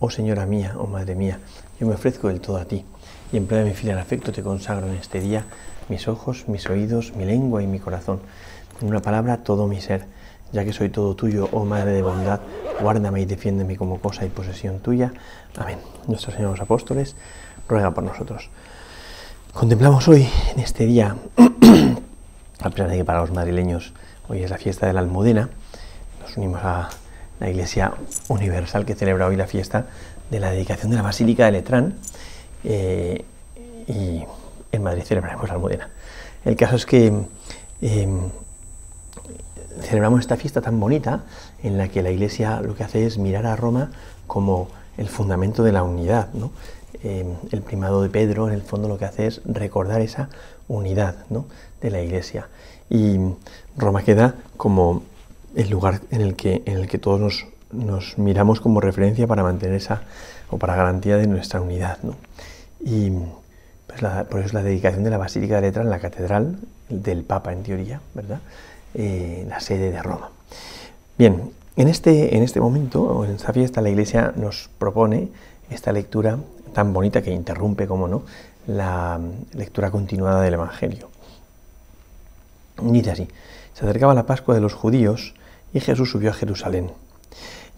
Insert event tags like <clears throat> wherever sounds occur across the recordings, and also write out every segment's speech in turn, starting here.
Oh Señora mía, oh Madre mía, yo me ofrezco del todo a ti, y en plena mi filial afecto te consagro en este día mis ojos, mis oídos, mi lengua y mi corazón. En una palabra, todo mi ser, ya que soy todo tuyo, oh Madre de bondad, guárdame y defiéndeme como cosa y posesión tuya. Amén. Nuestro Señor los apóstoles, ruega por nosotros. Contemplamos hoy, en este día, <clears throat> a pesar de que para los madrileños hoy es la fiesta de la Almudena, nos unimos a la Iglesia Universal que celebra hoy la fiesta de la dedicación de la Basílica de Letrán eh, y en Madrid celebraremos la Almudena. El caso es que em, celebramos esta fiesta tan bonita en la que la Iglesia lo que hace es mirar a Roma como el fundamento de la unidad. Em, el primado de Pedro en el fondo lo que hace es recordar esa unidad de la Iglesia. Y Roma queda como el lugar en el que, en el que todos nos, miramos como referencia para mantener esa, o para garantía de nuestra unidad. ¿no? Y pues por eso es la dedicación de la Basílica de Letra en la Catedral del Papa, en teoría, ¿verdad? Eh, la sede de Roma. Bien, en este, en este momento, en esta fiesta, la Iglesia nos propone esta lectura tan bonita que interrumpe, como no, la lectura continuada del Evangelio. Dice así, se acercaba la Pascua de los judíos y Jesús subió a Jerusalén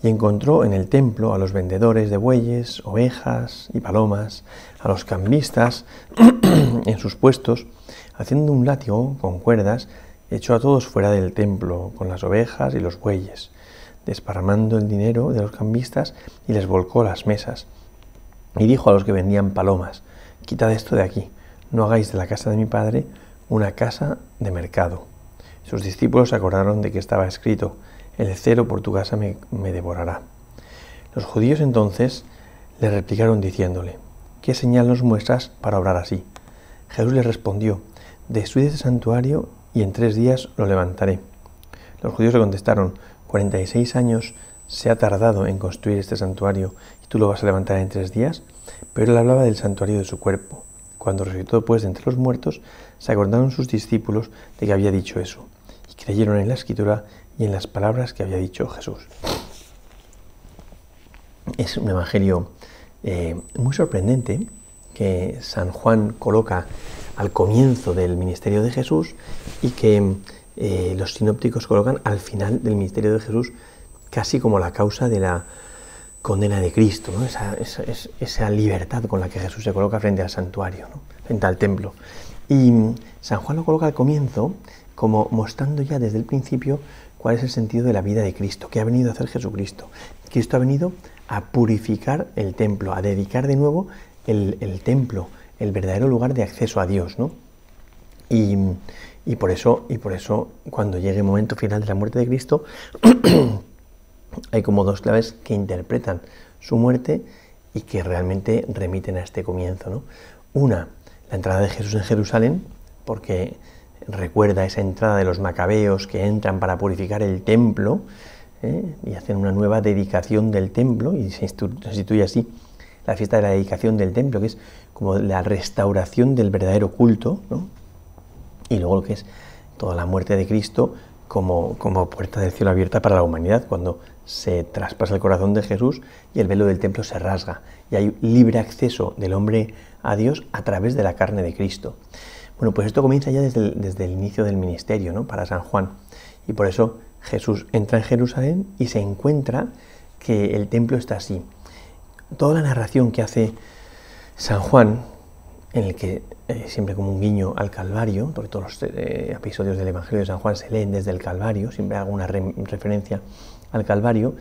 y encontró en el templo a los vendedores de bueyes, ovejas y palomas, a los cambistas <clears throat> en sus puestos, haciendo un látigo con cuerdas, echó a todos fuera del templo con las ovejas y los bueyes, desparramando el dinero de los cambistas y les volcó las mesas. Y dijo a los que vendían palomas, quitad esto de aquí, no hagáis de la casa de mi padre una casa de mercado. Sus discípulos acordaron de que estaba escrito, el cero por tu casa me, devorará. Los judíos entonces le replicaron diciéndole, ¿qué señal nos muestras para obrar así? Jesús les respondió, destruid este santuario y en tres días lo levantaré. Los judíos le contestaron, 46 años se ha tardado en construir este santuario y tú lo vas a levantar en tres días. Pero él hablaba del santuario de su cuerpo. Cuando resucitó pues de entre los muertos, se acordaron sus discípulos de que había dicho eso y creyeron en la escritura y en las palabras que había dicho Jesús. Es un evangelio eh, muy sorprendente que San Juan coloca al comienzo del ministerio de Jesús y que eh, los sinópticos colocan al final del ministerio de Jesús casi como la causa de la condena de Cristo, esa, libertad con la que Jesús se coloca frente al santuario, frente al templo. Y San Juan lo coloca al comienzo como mostrando ya desde el principio cuál es el sentido de la vida de Cristo, qué ha venido a hacer Jesucristo. Cristo ha venido a purificar el templo, a dedicar de nuevo el, templo, el verdadero lugar de acceso a Dios, ¿no? Y, por eso, y por eso, cuando llegue el momento final de la muerte de Cristo, <clears throat> hay como dos claves que interpretan su muerte y que realmente remiten a este comienzo. ¿no? Una, la entrada de Jesús en Jerusalén, porque recuerda esa entrada de los macabeos que entran para purificar el templo ¿eh? y hacen una nueva dedicación del templo y se instituye así la fiesta de la dedicación del templo, que es como la restauración del verdadero culto, y luego lo que es toda la muerte de Cristo como, como puerta del cielo abierta para la humanidad, cuando se traspasa el corazón de Jesús y el velo del templo se rasga y hay libre acceso del hombre a Dios a través de la carne de Cristo. Bueno, pues esto comienza ya desde el, inicio del ministerio, ¿no? Para San Juan. Y por eso Jesús entra en Jerusalén y se encuentra que el templo está así. Toda la narración que hace San Juan, en el que eh, siempre como un guiño al Calvario, porque todos los eh, episodios del Evangelio de San Juan se leen desde el Calvario, siempre hago una referencia al Calvario,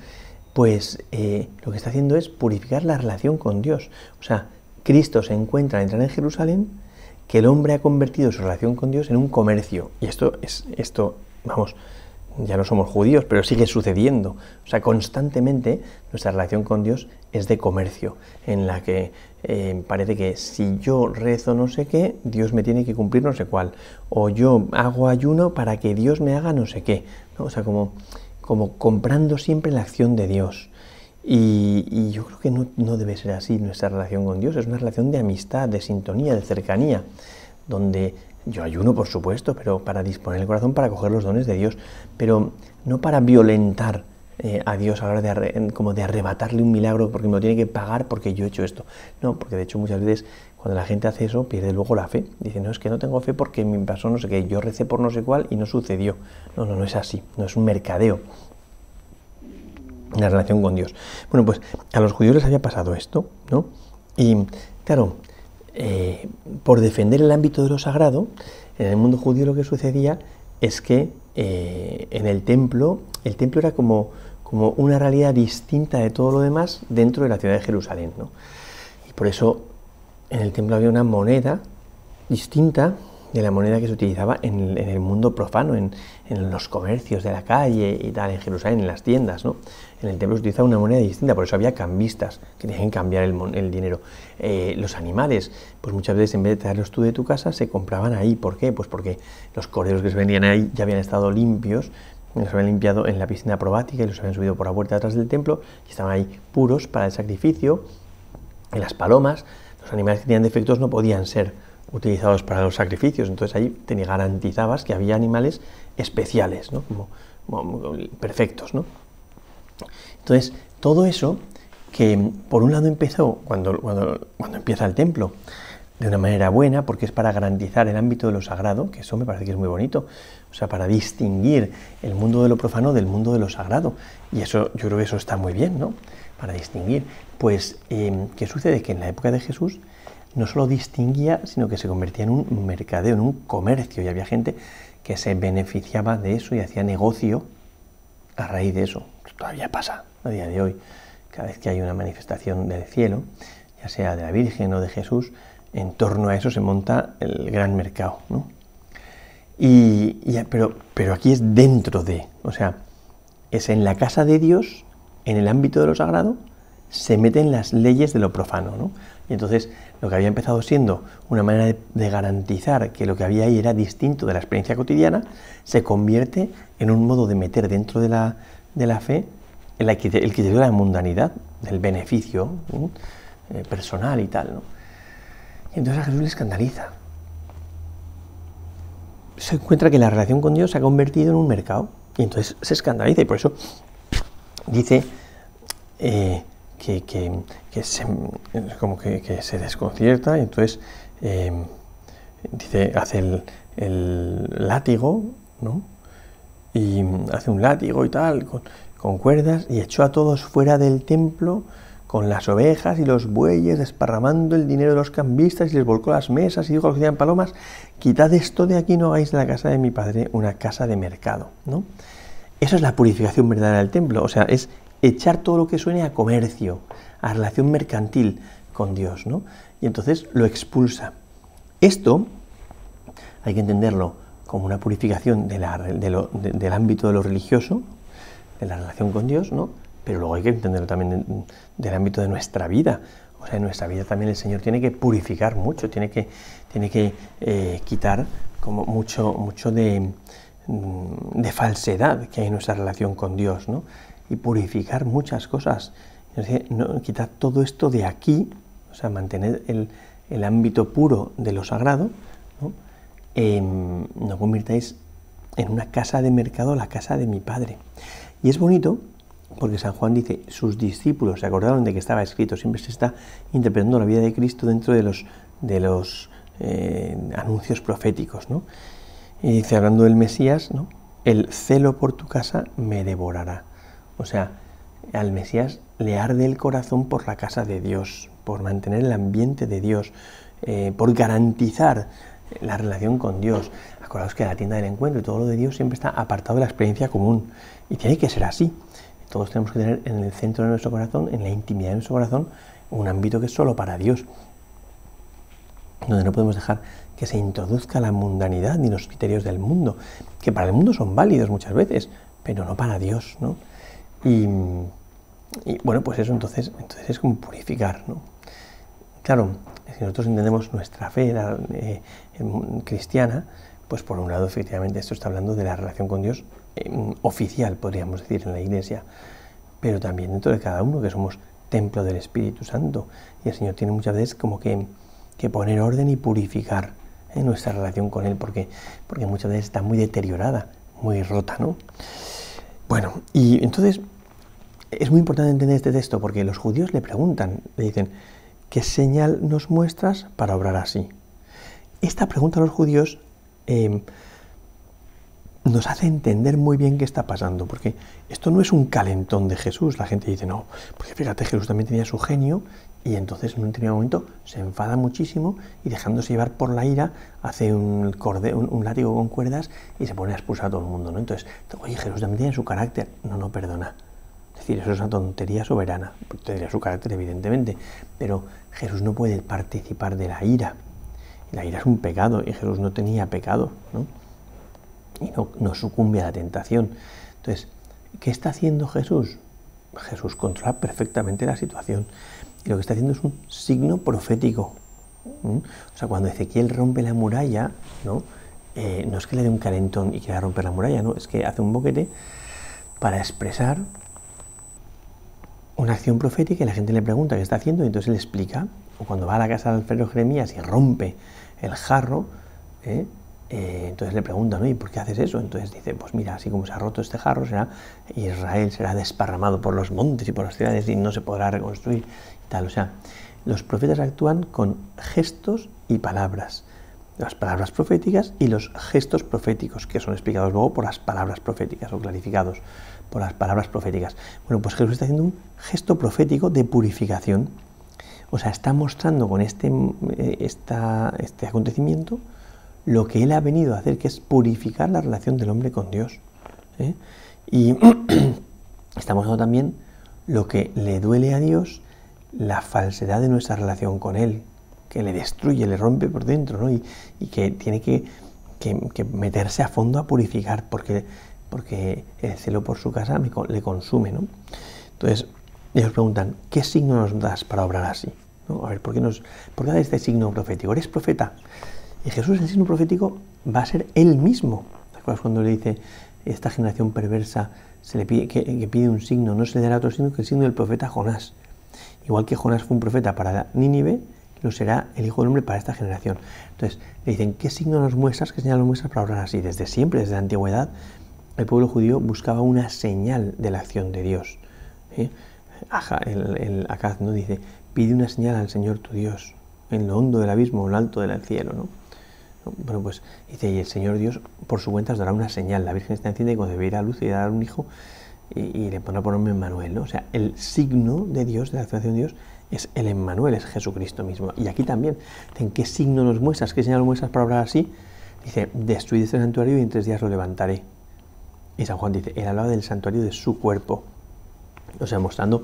pues eh, lo que está haciendo es purificar la relación con Dios. O sea, Cristo se encuentra al entrar en Jerusalén que el hombre ha convertido su relación con Dios en un comercio. Y esto es, esto, vamos, ya no somos judíos, pero sigue sucediendo. O sea, constantemente nuestra relación con Dios es de comercio, en la que eh, parece que si yo rezo no sé qué, Dios me tiene que cumplir no sé cuál. O yo hago ayuno para que Dios me haga no sé qué. O sea, como, como comprando siempre la acción de Dios. Y, yo creo que no, debe ser así nuestra relación con Dios. Es una relación de amistad, de sintonía, de cercanía, donde yo ayuno, por supuesto, pero para disponer el corazón para coger los dones de Dios, pero no para violentar eh, a Dios a la hora de, como de arrebatarle un milagro porque me lo tiene que pagar porque yo he hecho esto. No, porque de hecho muchas veces cuando la gente hace eso pierde luego la fe. Dice, no, es que no tengo fe porque me pasó no sé qué, yo recé por no sé cuál y no sucedió. No, no, no es así, no es un mercadeo. La relación con Dios. Bueno, pues a los judíos les había pasado esto, ¿no? Y claro, eh, por defender el ámbito de lo sagrado, en el mundo judío lo que sucedía es que eh, en el templo, el templo era como, como una realidad distinta de todo lo demás dentro de la ciudad de Jerusalén. Y por eso en el templo había una moneda distinta de la moneda que se utilizaba en el, mundo profano, en, los comercios de la calle y tal, en Jerusalén, en las tiendas, ¿no? En el templo se utilizaba una moneda distinta, por eso había cambistas que tenían que cambiar el, dinero. Eh, los animales, pues muchas veces en vez de traerlos tú de tu casa, se compraban ahí. ¿Por qué? Pues porque los corderos que se vendían ahí ya habían estado limpios, los habían limpiado en la piscina probática y los habían subido por la puerta atrás del templo y estaban ahí puros para el sacrificio. En las palomas, los animales que tenían defectos no podían ser utilizados para los sacrificios. Entonces ahí te garantizabas que había animales especiales, ¿no? como, perfectos. ¿no? Entonces, todo eso que por un lado empezó cuando, cuando, cuando empieza el templo, de una manera buena, porque es para garantizar el ámbito de lo sagrado, que eso me parece que es muy bonito, o sea, para distinguir el mundo de lo profano del mundo de lo sagrado. Y eso, yo creo que eso está muy bien, ¿no? Para distinguir. Pues, eh, ¿qué sucede? Que en la época de Jesús no solo distinguía, sino que se convertía en un mercadeo, en un comercio, y había gente que se beneficiaba de eso y hacía negocio a raíz de eso. Todavía pasa a día de hoy. Cada vez que hay una manifestación del cielo, ya sea de la Virgen o de Jesús, en torno a eso se monta el gran mercado. ¿no? Y, pero, pero aquí es dentro de, o sea, es en la casa de Dios, en el ámbito de lo sagrado, se meten las leyes de lo profano. ¿no? Y entonces lo que había empezado siendo una manera de, garantizar que lo que había ahí era distinto de la experiencia cotidiana, se convierte en un modo de meter dentro de la, de la fe el, el criterio de la mundanidad, del beneficio eh, personal y tal. ¿no? Y entonces a Jesús le escandaliza. Se encuentra que la relación con Dios se ha convertido en un mercado y entonces se escandaliza y por eso dice... Eh, que, se, como que, se desconcierta y entonces eh, dice, hace el, látigo, ¿no? Y hace un látigo y tal, con, cuerdas, y echó a todos fuera del templo con las ovejas y los bueyes, desparramando el dinero de los cambistas, y les volcó las mesas y dijo a los que tenían palomas, quitad esto de aquí, no hagáis de la casa de mi padre una casa de mercado, ¿no? Eso es la purificación verdadera del templo, o sea, es echar todo lo que suene a comercio, a relación mercantil con Dios, ¿no? Y entonces lo expulsa. Esto hay que entenderlo como una purificación del ámbito de lo religioso, de la relación con Dios, ¿no? Pero luego hay que entenderlo también del ámbito de nuestra vida. O sea, en nuestra vida también el Señor tiene que purificar mucho, tiene que, tiene que eh, quitar como mucho, mucho de, mm, de falsedad que hay en nuestra relación con Dios, ¿no? y purificar muchas cosas. quitar todo esto de aquí, o sea, mantener el, ámbito puro de lo sagrado, ¿no? Em, no convirtáis en una casa de mercado la casa de mi padre. Y es bonito porque San Juan dice, sus discípulos se acordaron de que estaba escrito, siempre se está interpretando la vida de Cristo dentro de los, de los eh, anuncios proféticos. ¿no? Y dice, hablando del Mesías, ¿no? el celo por tu casa me devorará. O sea, al Mesías le arde el corazón por la casa de Dios, por mantener el ambiente de Dios, eh, por garantizar la relación con Dios. Acordaos que la tienda del encuentro y todo lo de Dios siempre está apartado de la experiencia común. Y tiene que ser así. Todos tenemos que tener en el centro de nuestro corazón, en la intimidad de nuestro corazón, un ámbito que es solo para Dios. donde no podemos dejar que se introduzca la mundanidad ni los criterios del mundo, que para el mundo son válidos muchas veces, pero no para Dios, ¿no? Y, bueno, pues eso entonces, entonces es como purificar, ¿no? Claro, si nosotros entendemos nuestra fe eh, cristiana, pues por un lado, efectivamente, esto está hablando de la relación con Dios eh, oficial, podríamos decir, en la iglesia, pero también dentro de cada uno, que somos templo del Espíritu Santo. Y el Señor tiene muchas veces como que, poner orden y purificar ¿eh? nuestra relación con Él, porque, porque muchas veces está muy deteriorada, muy rota, ¿no? Bueno, y entonces es muy importante entender este texto, porque los judíos le preguntan, le dicen, ¿qué señal nos muestras para obrar así? Esta pregunta a los judíos Em, nos hace entender muy bien qué está pasando, porque esto no es un calentón de Jesús. La gente dice, no, porque fíjate, Jesús también tenía su genio y entonces en un determinado momento se enfada muchísimo y dejándose llevar por la ira hace un, látigo con cuerdas y se pone a expulsar a todo el mundo. ¿no? Entonces, oye, Jesús también tiene su carácter. No, no, perdona. Es decir, eso es una tontería soberana. Tendría su carácter, evidentemente, pero Jesús no puede participar de la ira la ira es un pecado y Jesús no tenía pecado, ¿no? Y no, sucumbe a la tentación. Entonces, ¿qué está haciendo Jesús? Jesús controla perfectamente la situación. Y lo que está haciendo es un signo profético. O sea, cuando Ezequiel rompe la muralla, ¿no? Eh, no es que le dé un calentón y quiera romper la muralla, no, es que hace un boquete para expresar una acción profética y la gente le pregunta qué está haciendo y entonces él explica. O cuando va a la casa del alfredo Jeremías y rompe el jarro, ¿eh? Eh, entonces le preguntan, ¿y por qué haces eso? Entonces dice, pues mira, así como se ha roto este jarro, será, Israel será desparramado por los montes y por las ciudades y no se podrá reconstruir. Tal. O sea, los profetas actúan con gestos y palabras. Las palabras proféticas y los gestos proféticos, que son explicados luego por las palabras proféticas o clarificados por las palabras proféticas. Bueno, pues Jesús está haciendo un gesto profético de purificación o sea, está mostrando con este, eh, este acontecimiento lo que Él ha venido a hacer, que es purificar la relación del hombre con Dios. ¿eh? Y <clears throat> está mostrando también lo que le duele a Dios, la falsedad de nuestra relación con Él, que le destruye, le rompe por dentro, ¿no? y, que tiene que, meterse a fondo a purificar, porque, porque el celo por su casa le consume. ¿no? Entonces, ellos preguntan, ¿qué signo nos das para obrar así? A ver, ¿por qué, nos, ¿por qué este signo profético? ¿Eres profeta? Y Jesús, el signo profético, va a ser él mismo. ¿Te acuerdas cuando le dice, esta generación perversa se le pide, que, pide un signo, no se le dará otro signo que el signo del profeta Jonás? Igual que Jonás fue un profeta para Nínive, lo será el Hijo del Hombre para esta generación. Entonces, le dicen, ¿qué signo nos muestras? ¿Qué señal nos muestras para hablar así? Desde siempre, desde la antigüedad, el pueblo judío buscaba una señal de la acción de Dios. ¿eh? el, el Acaz no dice, pide una señal al Señor tu Dios, en lo hondo del abismo o en lo alto del cielo, ¿no? Bueno, pues dice, y el Señor Dios por su cuenta os dará una señal. La Virgen está enciende y a luz y dar un hijo y, le pondrá por nombre Emmanuel. O sea, el signo de Dios, de la acción de Dios, es el Emmanuel, es Jesucristo mismo. Y aquí también, ¿en qué signo nos muestras? ¿Qué señal nos muestras para hablar así? Dice, destruid este santuario y en tres días lo levantaré. Y San Juan dice, él hablaba del santuario de su cuerpo. O sea, mostrando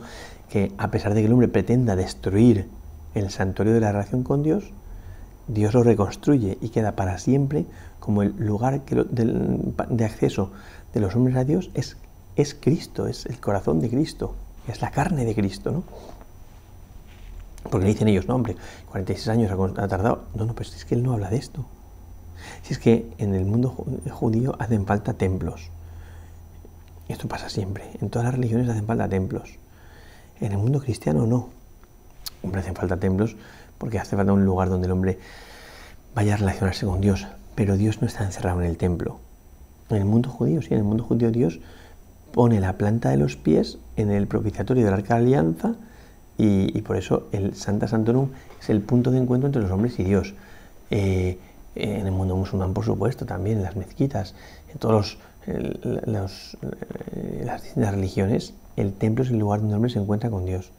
que a pesar de que el hombre pretenda destruir el santuario de la relación con Dios, Dios lo reconstruye y queda para siempre como el lugar de, acceso de los hombres a Dios es, es Cristo, es el corazón de Cristo, es la carne de Cristo, ¿no? Porque dicen ellos, no, hombre, 46 años ha tardado. No, no, pero es que él no habla de esto. Si es que en el mundo judío hacen falta templos. Esto pasa siempre. En todas las religiones hacen falta templos. En el mundo cristiano no. Hombre, hacen falta templos porque hace falta un lugar donde el hombre vaya a relacionarse con Dios. Pero Dios no está encerrado en el templo. En el mundo judío, sí, en el mundo judío Dios pone la planta de los pies en el propiciatorio del Arca de Alianza y, por eso el Santa Santorum es el punto de encuentro entre los hombres y Dios. Eh, en el mundo musulmán, por supuesto, también en las mezquitas, en todos los, eh, las religiones, el templo es el lugar donde el hombre se encuentra con Dios.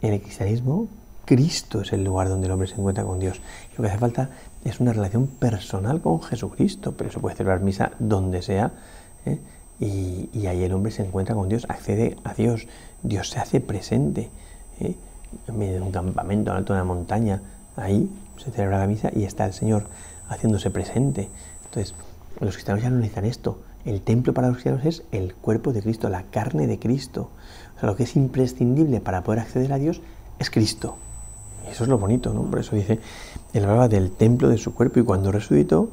En el cristianismo, Cristo es el lugar donde el hombre se encuentra con Dios. lo que hace falta es una relación personal con Jesucristo, pero eso puede celebrar misa donde sea. ¿eh? Y, ahí el hombre se encuentra con Dios, accede a Dios, Dios se hace presente. ¿eh? En medio de un campamento, en alto de una montaña, ahí se celebra la misa y está el Señor haciéndose presente. Entonces, los cristianos ya no necesitan esto. El templo para los cristianos es el cuerpo de Cristo, la carne de Cristo. O sea, lo que es imprescindible para poder acceder a Dios es Cristo. Y eso es lo bonito, ¿no? Por eso dice, él hablaba del templo de su cuerpo y cuando resucitó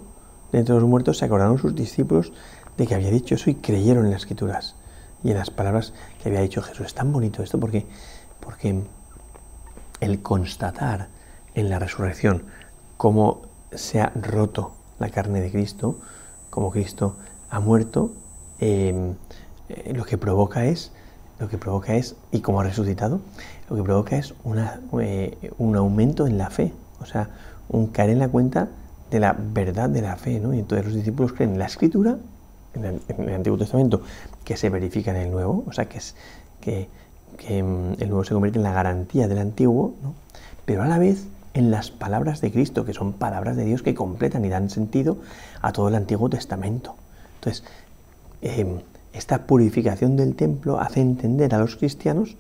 de entre los muertos se acordaron sus discípulos de que había dicho eso y creyeron en las escrituras y en las palabras que había dicho Jesús. Es tan bonito esto porque, porque el constatar en la resurrección cómo se ha roto la carne de Cristo, como Cristo ha muerto, em, eh, lo que provoca es, lo que provoca es, y como ha resucitado, lo que provoca es eh, un aumento en la fe, o sea, un caer en la cuenta de la verdad de la fe, ¿no? Y entonces los discípulos creen en la escritura, en el, Antiguo Testamento, que se verifica en el Nuevo, o sea, que, que em, el Nuevo se convierte en la garantía del Antiguo, ¿no? pero a la vez en las palabras de Cristo, que son palabras de Dios que completan y dan sentido a todo el Antiguo Testamento. Entonces, em, esta purificación del templo hace entender a los cristianos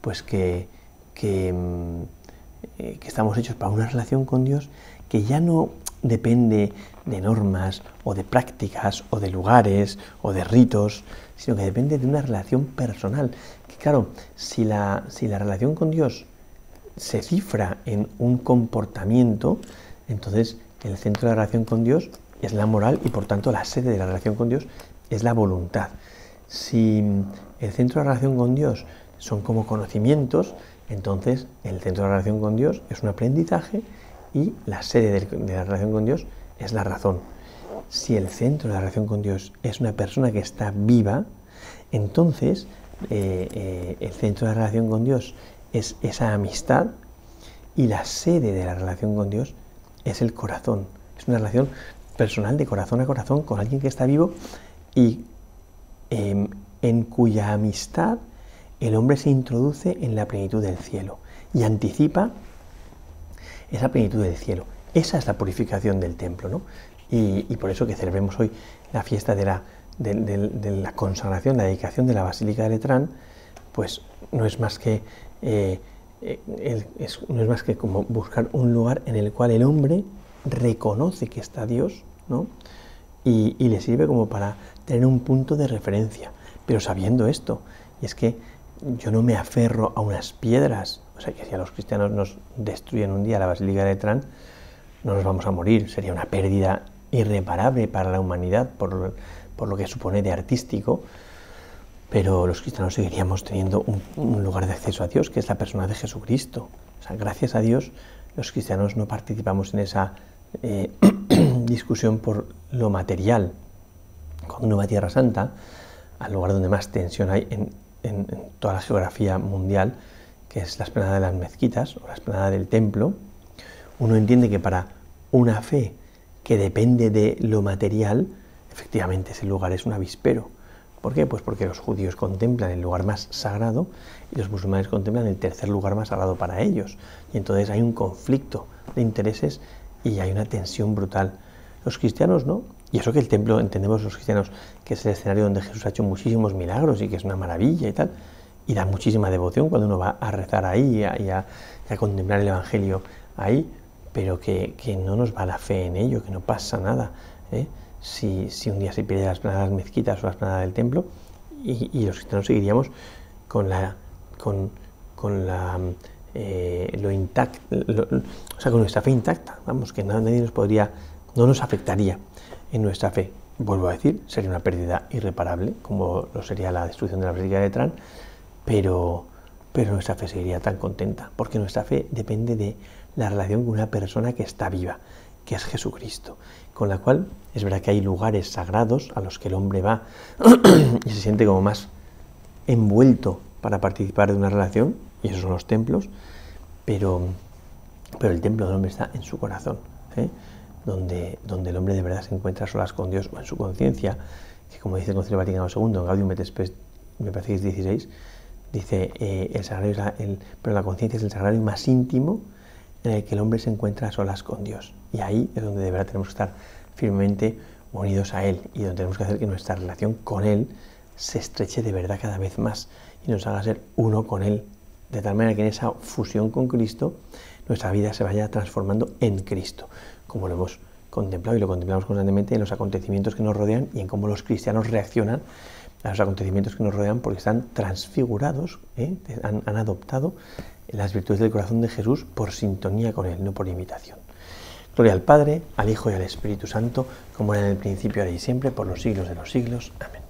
pues que, em, eh, que, estamos hechos para una relación con Dios que ya no depende de normas o de prácticas o de lugares o de ritos, sino que depende de una relación personal. Que claro, si la, si la relación con Dios se cifra en un comportamiento, entonces el centro de la relación con Dios es la moral y por tanto la sede de la relación con Dios es la voluntad. Si el centro de la relación con Dios son como conocimientos, entonces el centro de la relación con Dios es un aprendizaje y la sede de la relación con Dios es la razón. Si el centro de la relación con Dios es una persona que está viva, entonces eh, eh, el centro de la relación con Dios es esa amistad y la sede de la relación con Dios es el corazón. Es una relación personal de corazón a corazón con alguien que está vivo y em, en cuya amistad el hombre se introduce en la plenitud del cielo y anticipa esa plenitud del cielo. Esa es la purificación del templo, ¿no? Y, por eso que celebremos hoy la fiesta de la, de la consagración, la dedicación de la Basílica de Letrán, pues no es más que eh, eh, no es más que como buscar un lugar en el cual el hombre reconoce que está Dios, ¿no? Y, le sirve como para tener un punto de referencia, pero sabiendo esto, y es que yo no me aferro a unas piedras, o sea que si a los cristianos nos destruyen un día la Basílica de Trán, no nos vamos a morir, sería una pérdida irreparable para la humanidad por, por lo que supone de artístico, pero los cristianos seguiríamos teniendo un, lugar de acceso a Dios, que es la persona de Jesucristo. O sea, gracias a Dios, los cristianos no participamos en esa eh, <clears throat> discusión por lo material. Cuando uno va a Tierra Santa, al lugar donde más tensión hay en, en toda la geografía mundial, que es la esplanada de las mezquitas o la esplanada del templo, uno entiende que para una fe que depende de lo material, efectivamente ese lugar es un avispero ¿Por qué? Pues porque los judíos contemplan el lugar más sagrado y los musulmanes contemplan el tercer lugar más sagrado para ellos. Y entonces hay un conflicto de intereses y hay una tensión brutal. Los cristianos no. Y eso que el templo, entendemos los cristianos, que es el escenario donde Jesús ha hecho muchísimos milagros y que es una maravilla y tal. Y da muchísima devoción cuando uno va a rezar ahí y a, contemplar el Evangelio ahí, pero que, que, no nos va la fe en ello, que no pasa nada. ¿eh? Si, un día se pierde las planadas mezquitas o las planadas del templo y, los cristianos seguiríamos con la con, con la eh, lo intacto o sea con nuestra fe intacta. Vamos que nadie nos podría no nos afectaría en nuestra fe. Vuelvo a decir sería una pérdida irreparable como lo sería la destrucción de la Basílica de Trán pero pero nuestra fe seguiría tan contenta porque nuestra fe depende de la relación con una persona que está viva que es Jesucristo, con la cual es verdad que hay lugares sagrados a los que el hombre va <clears throat> y se siente como más envuelto para participar de una relación, y esos son los templos, pero, pero el templo del hombre está en su corazón, ¿eh? donde, donde el hombre de verdad se encuentra solas con Dios o en su conciencia, que como dice el Concilio Vaticano II, en Gaudium et Spes, me parece que es 16, dice, eh, el sagrario el, pero la conciencia es el sagrario más íntimo en el que el hombre se encuentra a solas con Dios. Y ahí es donde de verdad tenemos que estar firmemente unidos a Él y donde tenemos que hacer que nuestra relación con Él se estreche de verdad cada vez más y nos haga ser uno con Él de tal manera que en esa fusión con Cristo nuestra vida se vaya transformando en Cristo, como lo hemos contemplado y lo contemplamos constantemente en los acontecimientos que nos rodean y en cómo los cristianos reaccionan a los acontecimientos que nos rodean porque están transfigurados, ¿eh? han, han adoptado las virtudes del corazón de Jesús por sintonía con Él, no por imitación. Gloria al Padre, al Hijo y al Espíritu Santo, como era en el principio, ahora y siempre, por los siglos de los siglos. Amén.